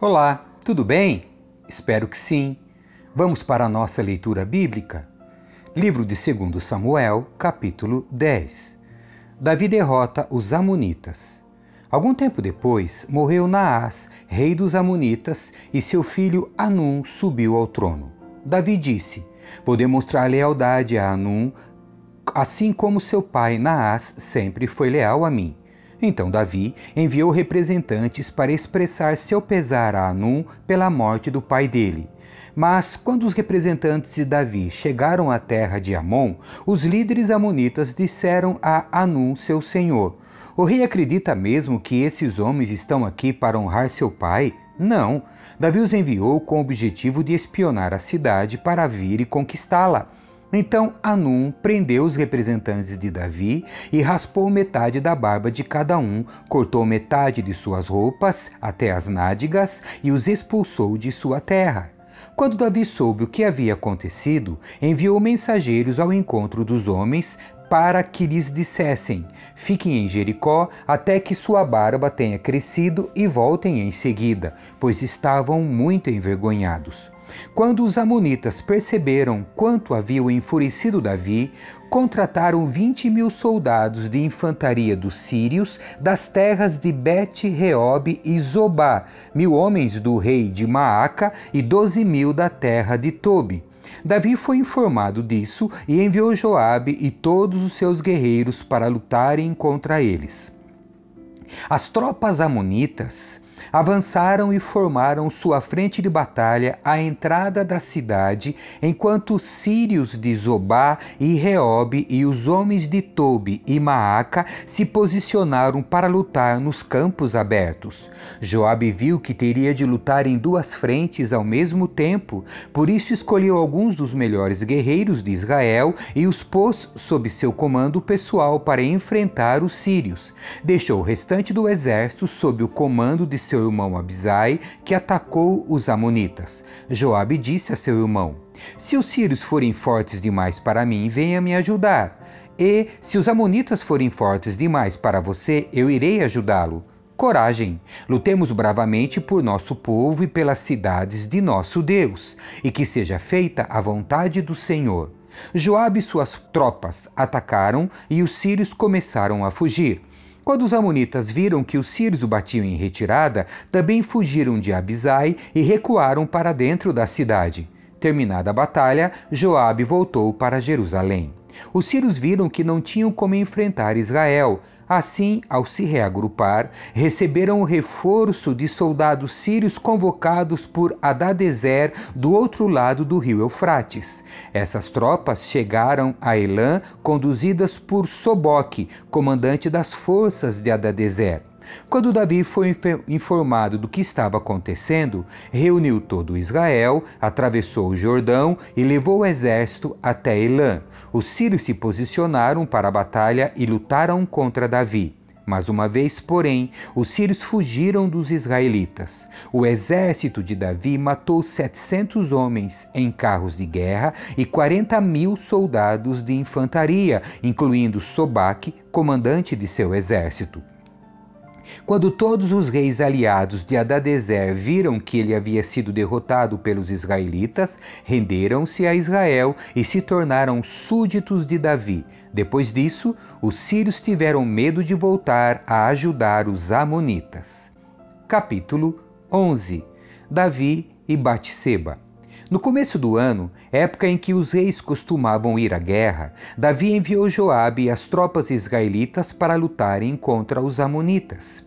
Olá, tudo bem? Espero que sim. Vamos para a nossa leitura bíblica? Livro de 2 Samuel, capítulo 10. Davi derrota os Amonitas. Algum tempo depois, morreu Naás, rei dos Amonitas, e seu filho Anum subiu ao trono. Davi disse: Vou demonstrar lealdade a Anum, assim como seu pai Naás sempre foi leal a mim. Então Davi enviou representantes para expressar seu pesar a Anum pela morte do pai dele. Mas quando os representantes de Davi chegaram à terra de Amon, os líderes amonitas disseram a Anum, seu senhor: O rei acredita mesmo que esses homens estão aqui para honrar seu pai? Não. Davi os enviou com o objetivo de espionar a cidade para vir e conquistá-la. Então Anum prendeu os representantes de Davi e raspou metade da barba de cada um, cortou metade de suas roupas até as nádegas e os expulsou de sua terra. Quando Davi soube o que havia acontecido, enviou mensageiros ao encontro dos homens para que lhes dissessem: Fiquem em Jericó até que sua barba tenha crescido e voltem em seguida, pois estavam muito envergonhados. Quando os Amonitas perceberam quanto haviam enfurecido Davi, contrataram vinte mil soldados de infantaria dos sírios das terras de Bet-Reob e Zobá, mil homens do rei de Maaca e doze mil da terra de Tobi. Davi foi informado disso e enviou Joabe e todos os seus guerreiros para lutarem contra eles. As tropas amonitas avançaram e formaram sua frente de batalha à entrada da cidade, enquanto os sírios de Zobá e Reob e os homens de Tobi e Maaca se posicionaram para lutar nos campos abertos. Joabe viu que teria de lutar em duas frentes ao mesmo tempo, por isso escolheu alguns dos melhores guerreiros de Israel e os pôs sob seu comando pessoal para enfrentar os sírios. Deixou o restante do exército sob o comando de seu irmão Abisai, que atacou os amonitas. Joabe disse a seu irmão: Se os sírios forem fortes demais para mim, venha me ajudar. E se os amonitas forem fortes demais para você, eu irei ajudá-lo. Coragem, lutemos bravamente por nosso povo e pelas cidades de nosso Deus, e que seja feita a vontade do Senhor. Joabe e suas tropas atacaram e os sírios começaram a fugir. Quando os amonitas viram que os sírios o batiam em retirada, também fugiram de Abisai e recuaram para dentro da cidade. Terminada a batalha, Joabe voltou para Jerusalém. Os sírios viram que não tinham como enfrentar Israel. Assim, ao se reagrupar, receberam o reforço de soldados sírios convocados por Adadezer do outro lado do rio Eufrates. Essas tropas chegaram a Elã conduzidas por Soboque, comandante das forças de Adadezer. Quando Davi foi informado do que estava acontecendo, reuniu todo Israel, atravessou o Jordão e levou o exército até Elã. Os sírios se posicionaram para a batalha e lutaram contra Davi. Mas uma vez, porém, os sírios fugiram dos israelitas. O exército de Davi matou 700 homens em carros de guerra e 40 mil soldados de infantaria, incluindo Sobaque, comandante de seu exército. Quando todos os reis aliados de Adadezer viram que ele havia sido derrotado pelos israelitas, renderam-se a Israel e se tornaram súditos de Davi. Depois disso, os sírios tiveram medo de voltar a ajudar os amonitas. Capítulo 11 Davi e Batseba no começo do ano, época em que os reis costumavam ir à guerra, Davi enviou Joabe e as tropas israelitas para lutarem contra os amonitas.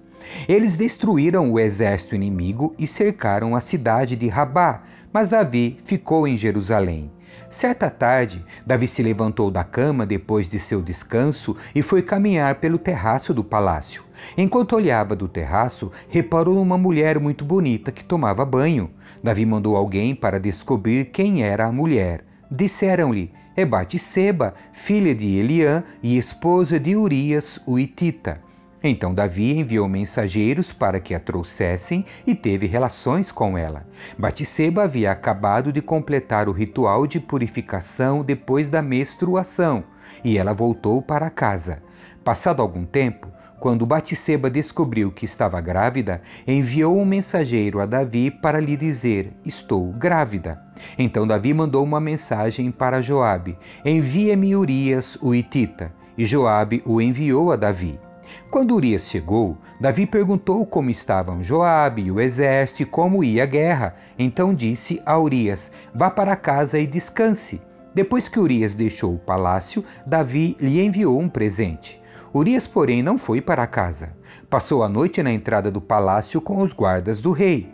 Eles destruíram o exército inimigo e cercaram a cidade de Rabá, mas Davi ficou em Jerusalém. Certa tarde, Davi se levantou da cama depois de seu descanso e foi caminhar pelo terraço do palácio. Enquanto olhava do terraço, reparou numa mulher muito bonita que tomava banho. Davi mandou alguém para descobrir quem era a mulher. Disseram-lhe: É Batseba, filha de Eliã e esposa de Urias, o Itita. Então Davi enviou mensageiros para que a trouxessem e teve relações com ela. Batseba havia acabado de completar o ritual de purificação depois da menstruação, e ela voltou para casa. Passado algum tempo, quando Batseba descobriu que estava grávida, enviou um mensageiro a Davi para lhe dizer: Estou grávida. Então Davi mandou uma mensagem para Joabe: Envia-me Urias, o Itita. E Joabe o enviou a Davi. Quando Urias chegou, Davi perguntou como estavam Joabe e o exército e como ia a guerra. Então disse a Urias: Vá para casa e descanse. Depois que Urias deixou o palácio, Davi lhe enviou um presente. Urias, porém, não foi para casa. Passou a noite na entrada do palácio com os guardas do rei.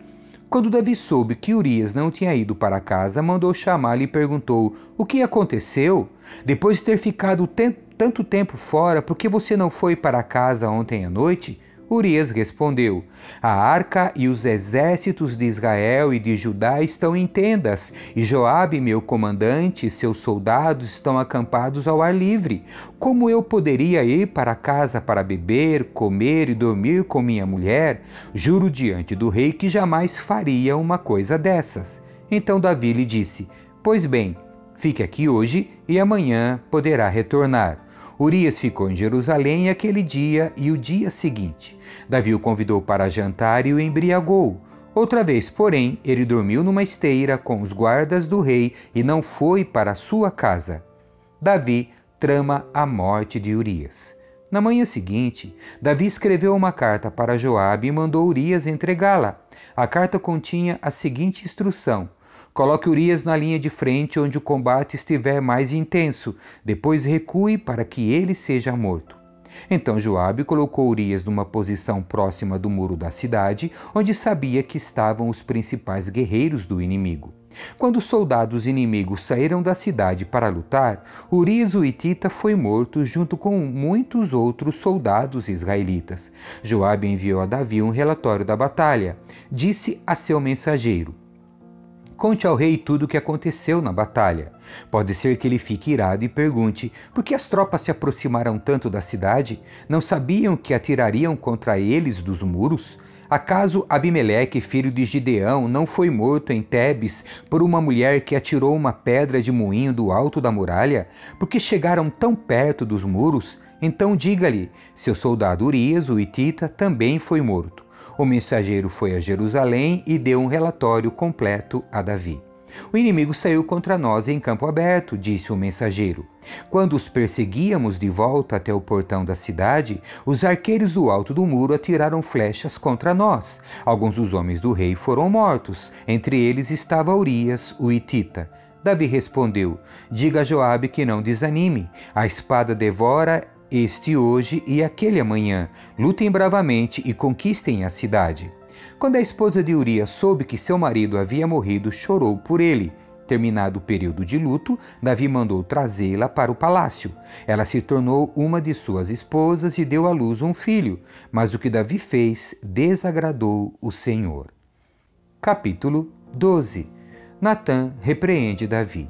Quando Davi soube que Urias não tinha ido para casa, mandou chamá-lo e perguntou: O que aconteceu? Depois de ter ficado tanto tempo fora, por que você não foi para casa ontem à noite? Urias respondeu: A arca e os exércitos de Israel e de Judá estão em tendas, e Joabe, meu comandante, e seus soldados estão acampados ao ar livre. Como eu poderia ir para casa para beber, comer e dormir com minha mulher? Juro diante do rei que jamais faria uma coisa dessas. Então Davi lhe disse: Pois bem, fique aqui hoje e amanhã poderá retornar. Urias ficou em Jerusalém aquele dia e o dia seguinte. Davi o convidou para jantar e o embriagou. Outra vez, porém, ele dormiu numa esteira com os guardas do rei e não foi para sua casa. Davi trama a morte de Urias. Na manhã seguinte, Davi escreveu uma carta para Joabe e mandou Urias entregá-la. A carta continha a seguinte instrução: Coloque Urias na linha de frente onde o combate estiver mais intenso, depois recue para que ele seja morto. Então Joabe colocou Urias numa posição próxima do muro da cidade, onde sabia que estavam os principais guerreiros do inimigo. Quando os soldados inimigos saíram da cidade para lutar, Urias o Itita foi morto junto com muitos outros soldados israelitas. Joabe enviou a Davi um relatório da batalha. Disse a seu mensageiro: Conte ao rei tudo o que aconteceu na batalha. Pode ser que ele fique irado e pergunte: por que as tropas se aproximaram tanto da cidade? Não sabiam que atirariam contra eles dos muros? Acaso Abimeleque, filho de Gideão, não foi morto em Tebes por uma mulher que atirou uma pedra de moinho do alto da muralha? Porque chegaram tão perto dos muros? Então diga-lhe: seu soldado Urias, o Itita, também foi morto. O mensageiro foi a Jerusalém e deu um relatório completo a Davi. O inimigo saiu contra nós em campo aberto, disse o mensageiro. Quando os perseguíamos de volta até o portão da cidade, os arqueiros do alto do muro atiraram flechas contra nós. Alguns dos homens do rei foram mortos, entre eles estava Urias, o Itita. Davi respondeu: Diga a Joabe que não desanime. A espada devora este hoje e aquele amanhã. Lutem bravamente e conquistem a cidade. Quando a esposa de Urias soube que seu marido havia morrido, chorou por ele. Terminado o período de luto, Davi mandou trazê-la para o palácio. Ela se tornou uma de suas esposas e deu à luz um filho, mas o que Davi fez desagradou o Senhor. Capítulo 12 Natã repreende Davi.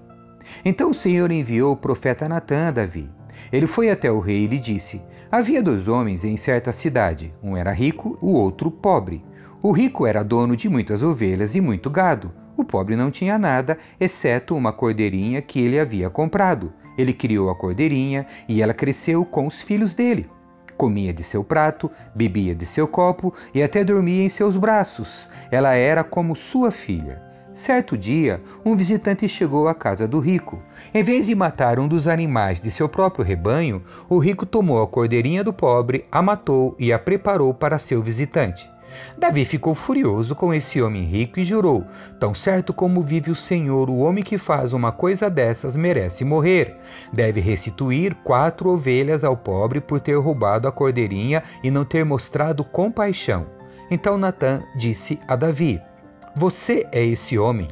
Então o Senhor enviou o profeta Natã a Davi. Ele foi até o rei e lhe disse: Havia dois homens em certa cidade, um era rico, o outro pobre. O rico era dono de muitas ovelhas e muito gado. O pobre não tinha nada, exceto uma cordeirinha que ele havia comprado. Ele criou a cordeirinha e ela cresceu com os filhos dele. Comia de seu prato, bebia de seu copo e até dormia em seus braços. Ela era como sua filha. Certo dia, um visitante chegou à casa do rico. Em vez de matar um dos animais de seu próprio rebanho, o rico tomou a cordeirinha do pobre, a matou e a preparou para seu visitante. Davi ficou furioso com esse homem rico e jurou: Tão certo como vive o Senhor, o homem que faz uma coisa dessas merece morrer. Deve restituir quatro ovelhas ao pobre por ter roubado a cordeirinha e não ter mostrado compaixão. Então Natã disse a Davi: você é esse homem.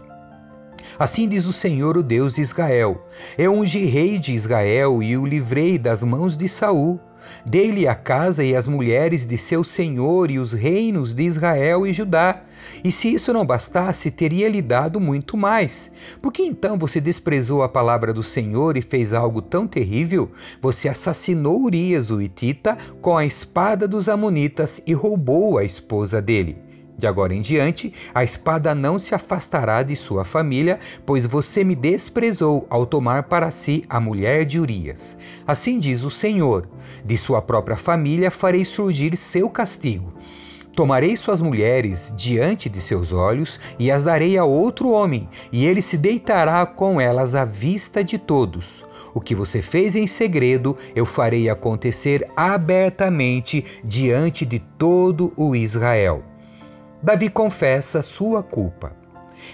Assim diz o Senhor, o Deus de Israel: Eu ungi rei de Israel e o livrei das mãos de Saul. Dei-lhe a casa e as mulheres de seu senhor e os reinos de Israel e Judá. E se isso não bastasse, teria lhe dado muito mais. Por que então você desprezou a palavra do Senhor e fez algo tão terrível? Você assassinou Urias, o Itita, com a espada dos Amonitas e roubou a esposa dele. De agora em diante, a espada não se afastará de sua família, pois você me desprezou ao tomar para si a mulher de Urias. Assim diz o Senhor: de sua própria família farei surgir seu castigo. Tomarei suas mulheres diante de seus olhos e as darei a outro homem, e ele se deitará com elas à vista de todos. O que você fez em segredo, eu farei acontecer abertamente diante de todo o Israel. Davi confessa sua culpa.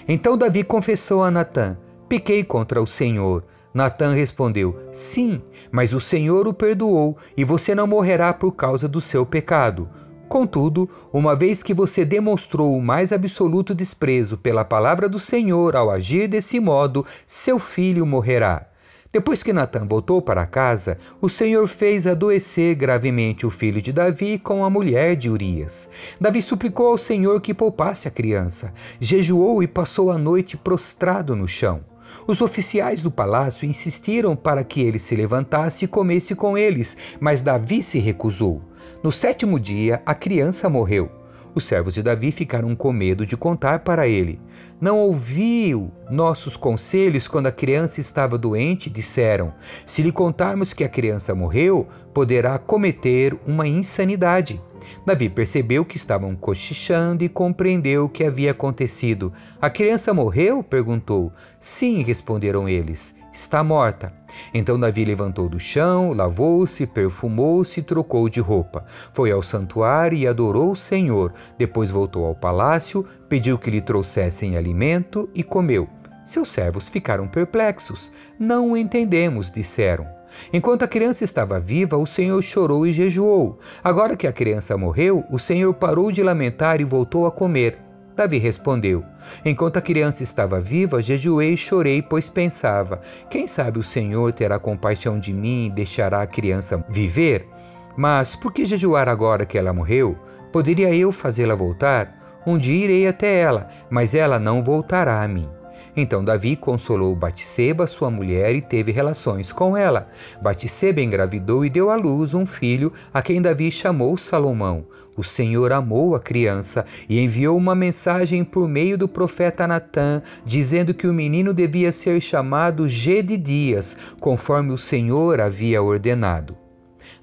Então Davi confessou a Natã: Pequei contra o Senhor. Natã respondeu: Sim, mas o Senhor o perdoou e você não morrerá por causa do seu pecado. Contudo, uma vez que você demonstrou o mais absoluto desprezo pela palavra do Senhor ao agir desse modo, seu filho morrerá. Depois que Natan voltou para casa, o Senhor fez adoecer gravemente o filho de Davi com a mulher de Urias. Davi suplicou ao Senhor que poupasse a criança, jejuou e passou a noite prostrado no chão. Os oficiais do palácio insistiram para que ele se levantasse e comesse com eles, mas Davi se recusou. No sétimo dia, a criança morreu. Os servos de Davi ficaram com medo de contar para ele. Não ouviu nossos conselhos quando a criança estava doente? Disseram: Se lhe contarmos que a criança morreu, poderá cometer uma insanidade. Davi percebeu que estavam cochichando e compreendeu o que havia acontecido. A criança morreu? perguntou. Sim, responderam eles está morta. Então Davi levantou do chão, lavou-se, perfumou-se e trocou de roupa. Foi ao santuário e adorou o Senhor. Depois voltou ao palácio, pediu que lhe trouxessem alimento e comeu. Seus servos ficaram perplexos. Não entendemos, disseram. Enquanto a criança estava viva, o Senhor chorou e jejuou. Agora que a criança morreu, o Senhor parou de lamentar e voltou a comer. Davi respondeu: Enquanto a criança estava viva, jejuei e chorei, pois pensava: Quem sabe o Senhor terá compaixão de mim e deixará a criança viver? Mas por que jejuar agora que ela morreu? Poderia eu fazê-la voltar? Um dia irei até ela, mas ela não voltará a mim. Então Davi consolou Batseba, sua mulher, e teve relações com ela. Batseba engravidou e deu à luz um filho, a quem Davi chamou Salomão. O Senhor amou a criança e enviou uma mensagem por meio do profeta Natã, dizendo que o menino devia ser chamado Gedidias, conforme o Senhor havia ordenado.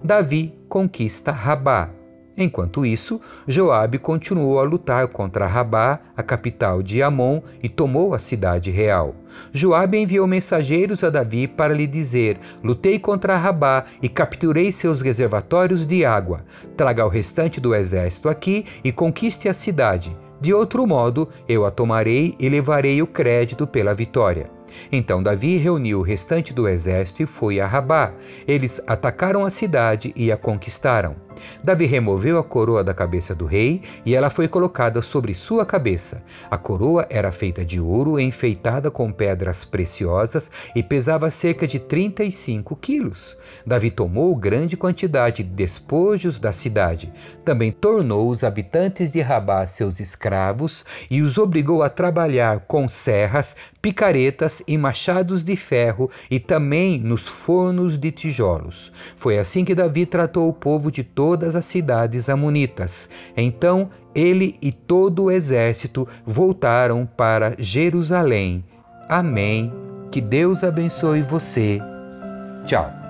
Davi conquista Rabá. Enquanto isso, Joabe continuou a lutar contra Rabá, a capital de Amon, e tomou a cidade real. Joabe enviou mensageiros a Davi para lhe dizer: Lutei contra Rabá e capturei seus reservatórios de água. Traga o restante do exército aqui e conquiste a cidade. De outro modo, eu a tomarei e levarei o crédito pela vitória. Então Davi reuniu o restante do exército e foi a Rabá. Eles atacaram a cidade e a conquistaram. Davi removeu a coroa da cabeça do rei e ela foi colocada sobre sua cabeça. A coroa era feita de ouro enfeitada com pedras preciosas e pesava cerca de 35 quilos. Davi tomou grande quantidade de despojos da cidade. Também tornou os habitantes de Rabá seus escravos e os obrigou a trabalhar com serras, picaretas e machados de ferro e também nos fornos de tijolos. Foi assim que Davi tratou o povo de todo todas as cidades amonitas. Então ele e todo o exército voltaram para Jerusalém. Amém. Que Deus abençoe você. Tchau.